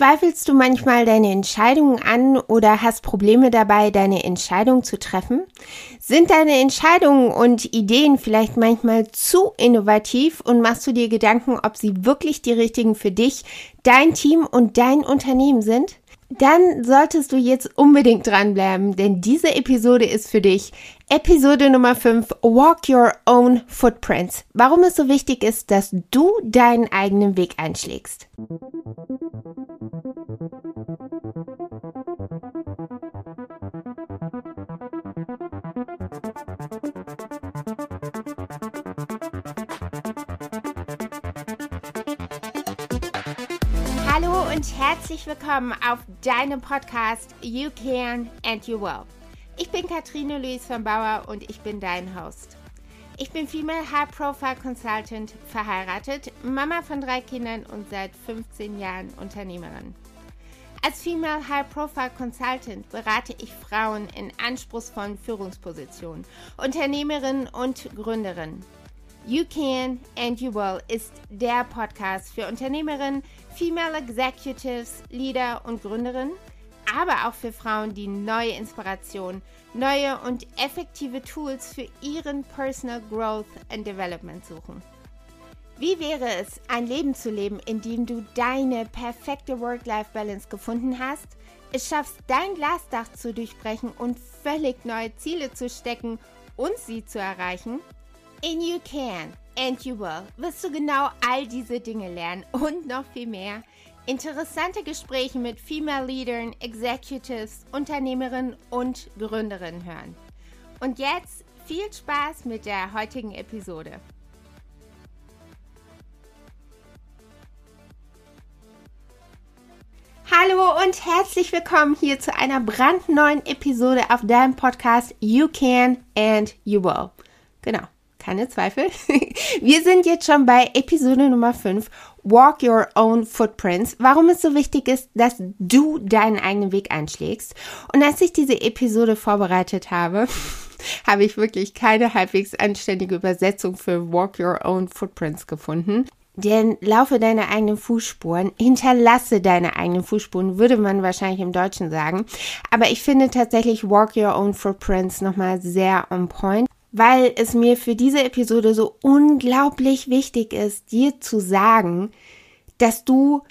Zweifelst du manchmal deine Entscheidungen an oder hast Probleme dabei, deine Entscheidung zu treffen? Sind deine Entscheidungen und Ideen vielleicht manchmal zu innovativ und machst du dir Gedanken, ob sie wirklich die richtigen für dich, dein Team und dein Unternehmen sind? dann solltest du jetzt unbedingt dranbleiben, denn diese Episode ist für dich. Episode Nummer 5, Walk Your Own Footprints. Warum es so wichtig ist, dass du deinen eigenen Weg einschlägst. Und herzlich willkommen auf deinem Podcast You Can and You Will. Ich bin Katrine Luis von Bauer und ich bin dein Host. Ich bin Female High Profile Consultant, verheiratet, Mama von drei Kindern und seit 15 Jahren Unternehmerin. Als Female High Profile Consultant berate ich Frauen in anspruchsvollen Führungspositionen, Unternehmerinnen und Gründerinnen. You Can and You Will ist der Podcast für Unternehmerinnen, Female Executives, Leader und Gründerinnen, aber auch für Frauen, die neue Inspiration, neue und effektive Tools für ihren Personal Growth and Development suchen. Wie wäre es, ein Leben zu leben, in dem du deine perfekte Work-Life-Balance gefunden hast, es schaffst, dein Glasdach zu durchbrechen und völlig neue Ziele zu stecken und sie zu erreichen? In You Can and You Will wirst du genau all diese Dinge lernen und noch viel mehr. Interessante Gespräche mit Female Leadern, Executives, Unternehmerinnen und Gründerinnen hören. Und jetzt viel Spaß mit der heutigen Episode. Hallo und herzlich willkommen hier zu einer brandneuen Episode auf deinem Podcast You Can and You Will. Genau, keine Zweifel. Wir sind jetzt schon bei Episode Nummer 5, Walk Your Own Footprints, warum es so wichtig ist, dass du deinen eigenen Weg einschlägst. Und als ich diese Episode vorbereitet habe, habe ich wirklich keine halbwegs anständige Übersetzung für Walk Your Own Footprints gefunden. Denn laufe deine eigenen Fußspuren, hinterlasse deine eigenen Fußspuren, würde man wahrscheinlich im Deutschen sagen. Aber ich finde tatsächlich Walk Your Own Footprints nochmal sehr on point weil es mir für diese Episode so unglaublich wichtig ist, dir zu sagen, dass du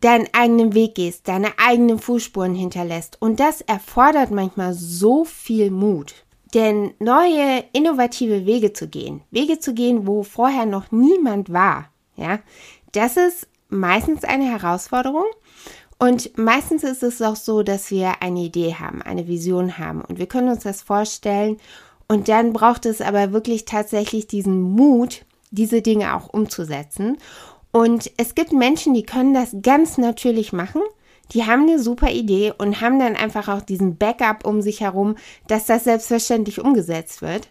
deinen eigenen Weg gehst, deine eigenen Fußspuren hinterlässt. Und das erfordert manchmal so viel Mut. Denn neue, innovative Wege zu gehen, Wege zu gehen, wo vorher noch niemand war, ja, das ist meistens eine Herausforderung. Und meistens ist es auch so, dass wir eine Idee haben, eine Vision haben und wir können uns das vorstellen und dann braucht es aber wirklich tatsächlich diesen Mut, diese Dinge auch umzusetzen. Und es gibt Menschen, die können das ganz natürlich machen. Die haben eine super Idee und haben dann einfach auch diesen Backup um sich herum, dass das selbstverständlich umgesetzt wird.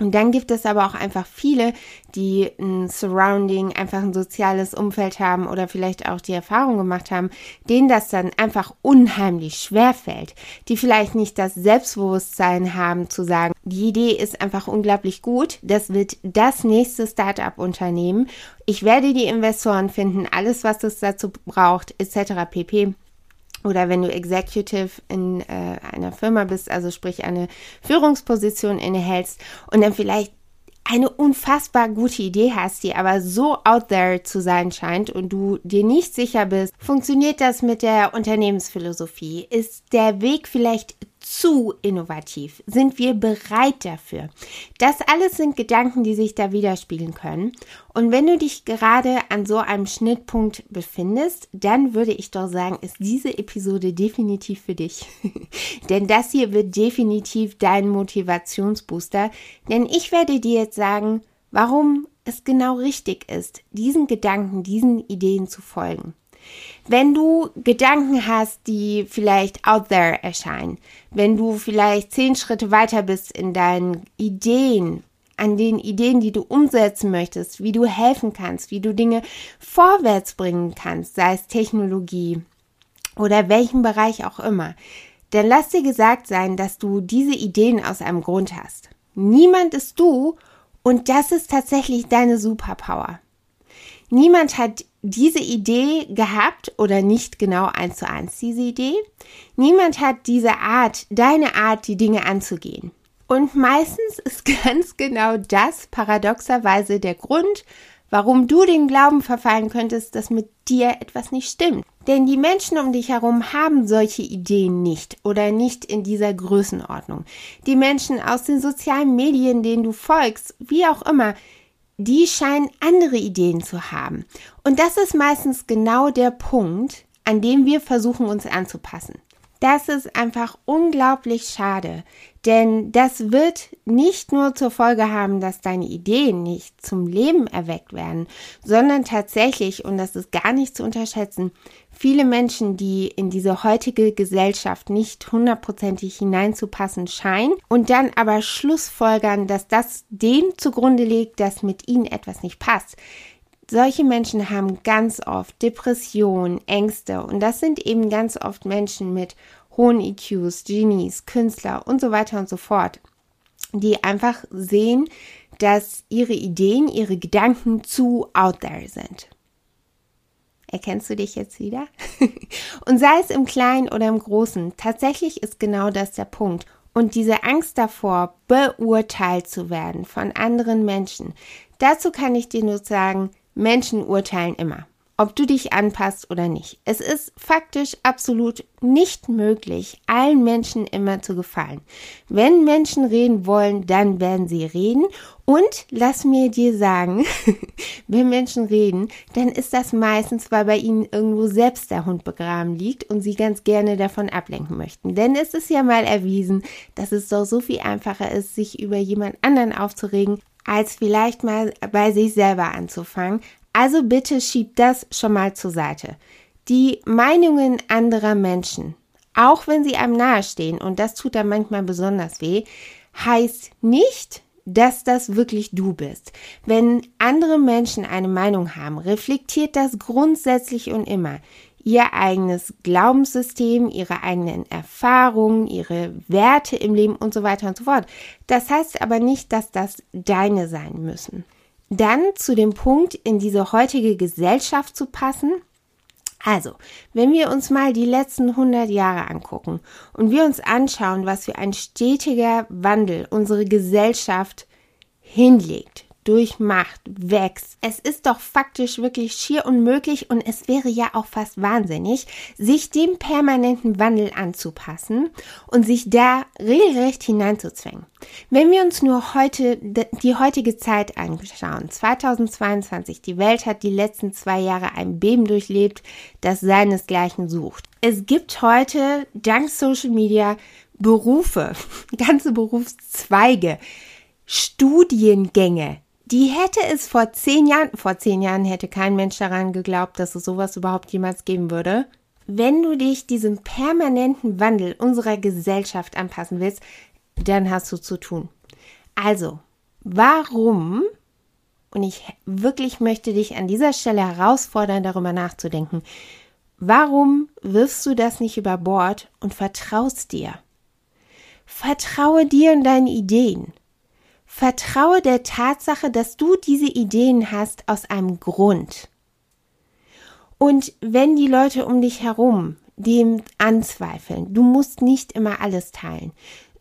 Und dann gibt es aber auch einfach viele, die ein Surrounding, einfach ein soziales Umfeld haben oder vielleicht auch die Erfahrung gemacht haben, denen das dann einfach unheimlich schwer fällt, die vielleicht nicht das Selbstbewusstsein haben zu sagen, die Idee ist einfach unglaublich gut, das wird das nächste Startup-Unternehmen, ich werde die Investoren finden, alles, was es dazu braucht, etc. pp oder wenn du Executive in äh, einer Firma bist, also sprich eine Führungsposition innehältst und dann vielleicht eine unfassbar gute Idee hast, die aber so out there zu sein scheint und du dir nicht sicher bist, funktioniert das mit der Unternehmensphilosophie? Ist der Weg vielleicht zu innovativ? Sind wir bereit dafür? Das alles sind Gedanken, die sich da widerspiegeln können. Und wenn du dich gerade an so einem Schnittpunkt befindest, dann würde ich doch sagen, ist diese Episode definitiv für dich. Denn das hier wird definitiv dein Motivationsbooster. Denn ich werde dir jetzt sagen, warum es genau richtig ist, diesen Gedanken, diesen Ideen zu folgen. Wenn du Gedanken hast, die vielleicht out there erscheinen, wenn du vielleicht zehn Schritte weiter bist in deinen Ideen, an den Ideen, die du umsetzen möchtest, wie du helfen kannst, wie du Dinge vorwärts bringen kannst, sei es Technologie oder welchen Bereich auch immer, dann lass dir gesagt sein, dass du diese Ideen aus einem Grund hast. Niemand ist du und das ist tatsächlich deine Superpower. Niemand hat diese Idee gehabt oder nicht genau eins zu eins diese Idee. Niemand hat diese Art, deine Art, die Dinge anzugehen. Und meistens ist ganz genau das paradoxerweise der Grund, warum du den Glauben verfallen könntest, dass mit dir etwas nicht stimmt. Denn die Menschen um dich herum haben solche Ideen nicht oder nicht in dieser Größenordnung. Die Menschen aus den sozialen Medien, denen du folgst, wie auch immer, die scheinen andere Ideen zu haben. Und das ist meistens genau der Punkt, an dem wir versuchen, uns anzupassen. Das ist einfach unglaublich schade, denn das wird nicht nur zur Folge haben, dass deine Ideen nicht zum Leben erweckt werden, sondern tatsächlich, und das ist gar nicht zu unterschätzen, viele Menschen, die in diese heutige Gesellschaft nicht hundertprozentig hineinzupassen scheinen und dann aber Schlussfolgern, dass das dem zugrunde liegt, dass mit ihnen etwas nicht passt. Solche Menschen haben ganz oft Depressionen, Ängste und das sind eben ganz oft Menschen mit hohen EQs, Genies, Künstler und so weiter und so fort, die einfach sehen, dass ihre Ideen, ihre Gedanken zu out there sind. Erkennst du dich jetzt wieder? und sei es im Kleinen oder im Großen, tatsächlich ist genau das der Punkt. Und diese Angst davor, beurteilt zu werden von anderen Menschen, dazu kann ich dir nur sagen, Menschen urteilen immer ob du dich anpasst oder nicht. Es ist faktisch absolut nicht möglich, allen Menschen immer zu gefallen. Wenn Menschen reden wollen, dann werden sie reden. Und lass mir dir sagen, wenn Menschen reden, dann ist das meistens, weil bei ihnen irgendwo selbst der Hund begraben liegt und sie ganz gerne davon ablenken möchten. Denn es ist ja mal erwiesen, dass es doch so viel einfacher ist, sich über jemand anderen aufzuregen, als vielleicht mal bei sich selber anzufangen, also bitte schieb das schon mal zur Seite. Die Meinungen anderer Menschen, auch wenn sie einem nahestehen, und das tut dann manchmal besonders weh, heißt nicht, dass das wirklich du bist. Wenn andere Menschen eine Meinung haben, reflektiert das grundsätzlich und immer ihr eigenes Glaubenssystem, ihre eigenen Erfahrungen, ihre Werte im Leben und so weiter und so fort. Das heißt aber nicht, dass das deine sein müssen. Dann zu dem Punkt, in diese heutige Gesellschaft zu passen. Also, wenn wir uns mal die letzten 100 Jahre angucken und wir uns anschauen, was für ein stetiger Wandel unsere Gesellschaft hinlegt, durchmacht, wächst. Es ist doch faktisch wirklich schier unmöglich und es wäre ja auch fast wahnsinnig, sich dem permanenten Wandel anzupassen und sich da regelrecht hineinzuzwängen. Wenn wir uns nur heute die heutige Zeit anschauen, 2022, die Welt hat die letzten zwei Jahre ein Beben durchlebt, das seinesgleichen sucht. Es gibt heute dank Social Media Berufe, ganze Berufszweige, Studiengänge, die hätte es vor zehn Jahren, vor zehn Jahren hätte kein Mensch daran geglaubt, dass es sowas überhaupt jemals geben würde. Wenn du dich diesem permanenten Wandel unserer Gesellschaft anpassen willst, dann hast du zu tun. Also, warum, und ich wirklich möchte dich an dieser Stelle herausfordern, darüber nachzudenken, warum wirfst du das nicht über Bord und vertraust dir? Vertraue dir und deinen Ideen. Vertraue der Tatsache, dass du diese Ideen hast aus einem Grund. Und wenn die Leute um dich herum dem anzweifeln, du musst nicht immer alles teilen.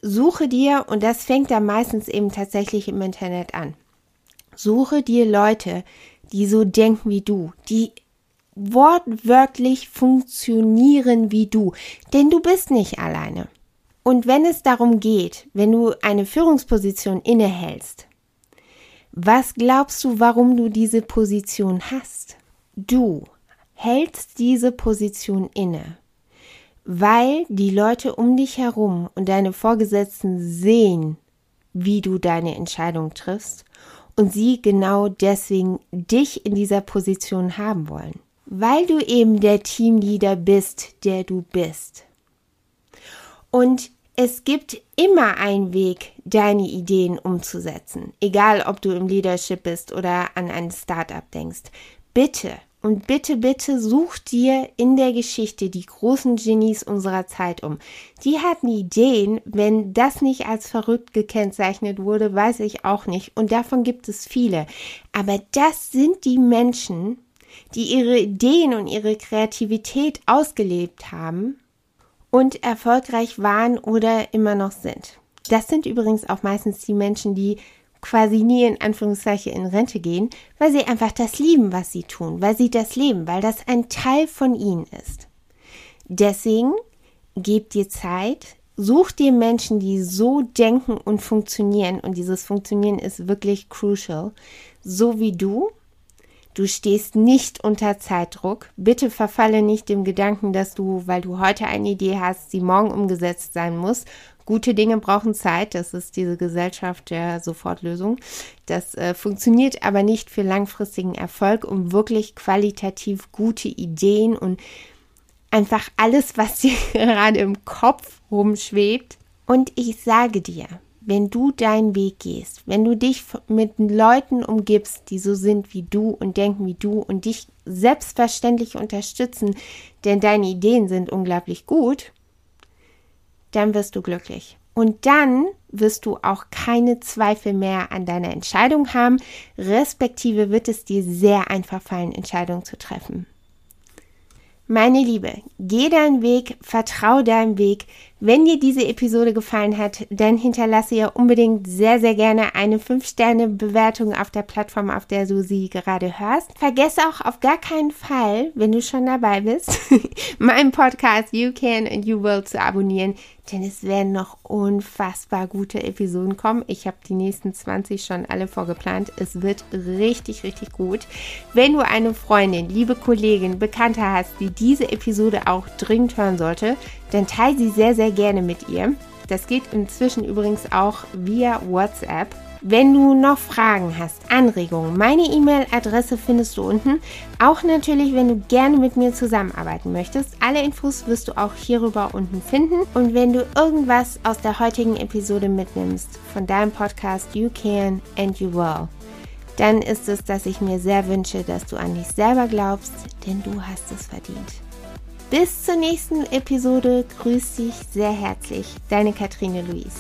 Suche dir, und das fängt da meistens eben tatsächlich im Internet an, suche dir Leute, die so denken wie du, die wortwörtlich funktionieren wie du, denn du bist nicht alleine. Und wenn es darum geht, wenn du eine Führungsposition innehältst, was glaubst du, warum du diese Position hast? Du hältst diese Position inne, weil die Leute um dich herum und deine Vorgesetzten sehen, wie du deine Entscheidung triffst und sie genau deswegen dich in dieser Position haben wollen, weil du eben der Teamleader bist, der du bist. Und es gibt immer einen Weg, deine Ideen umzusetzen, egal ob du im Leadership bist oder an ein Startup denkst. Bitte und bitte, bitte such dir in der Geschichte die großen Genies unserer Zeit um. Die hatten Ideen, wenn das nicht als verrückt gekennzeichnet wurde, weiß ich auch nicht. Und davon gibt es viele. Aber das sind die Menschen, die ihre Ideen und ihre Kreativität ausgelebt haben und erfolgreich waren oder immer noch sind. Das sind übrigens auch meistens die Menschen, die quasi nie in Anführungszeichen in Rente gehen, weil sie einfach das lieben, was sie tun, weil sie das leben, weil das ein Teil von ihnen ist. Deswegen gebt dir Zeit, such dir Menschen, die so denken und funktionieren und dieses Funktionieren ist wirklich crucial, so wie du. Du stehst nicht unter Zeitdruck. Bitte verfalle nicht dem Gedanken, dass du, weil du heute eine Idee hast, sie morgen umgesetzt sein muss Gute Dinge brauchen Zeit. Das ist diese Gesellschaft der Sofortlösung. Das äh, funktioniert aber nicht für langfristigen Erfolg, um wirklich qualitativ gute Ideen und einfach alles, was dir gerade im Kopf rumschwebt. Und ich sage dir, wenn du deinen Weg gehst, wenn du dich mit Leuten umgibst, die so sind wie du und denken wie du und dich selbstverständlich unterstützen, denn deine Ideen sind unglaublich gut, dann wirst du glücklich. Und dann wirst du auch keine Zweifel mehr an deiner Entscheidung haben, respektive wird es dir sehr einfach fallen, Entscheidungen zu treffen. Meine Liebe, geh deinen Weg, vertrau deinem Weg. Wenn dir diese Episode gefallen hat, dann hinterlasse ihr unbedingt sehr, sehr gerne eine 5-Sterne-Bewertung auf der Plattform, auf der du sie gerade hörst. Vergesse auch auf gar keinen Fall, wenn du schon dabei bist, meinen Podcast You Can and You Will zu abonnieren denn es werden noch unfassbar gute Episoden kommen. Ich habe die nächsten 20 schon alle vorgeplant. Es wird richtig, richtig gut. Wenn du eine Freundin, liebe Kollegin, Bekannte hast, die diese Episode auch dringend hören sollte, dann teile sie sehr, sehr gerne mit ihr. Das geht inzwischen übrigens auch via WhatsApp. Wenn du noch Fragen hast, Anregungen, meine E-Mail-Adresse findest du unten. Auch natürlich, wenn du gerne mit mir zusammenarbeiten möchtest. Alle Infos wirst du auch hierüber unten finden. Und wenn du irgendwas aus der heutigen Episode mitnimmst von deinem Podcast You Can and You Will, dann ist es, dass ich mir sehr wünsche, dass du an dich selber glaubst, denn du hast es verdient. Bis zur nächsten Episode grüß dich sehr herzlich, deine Katrine Luise.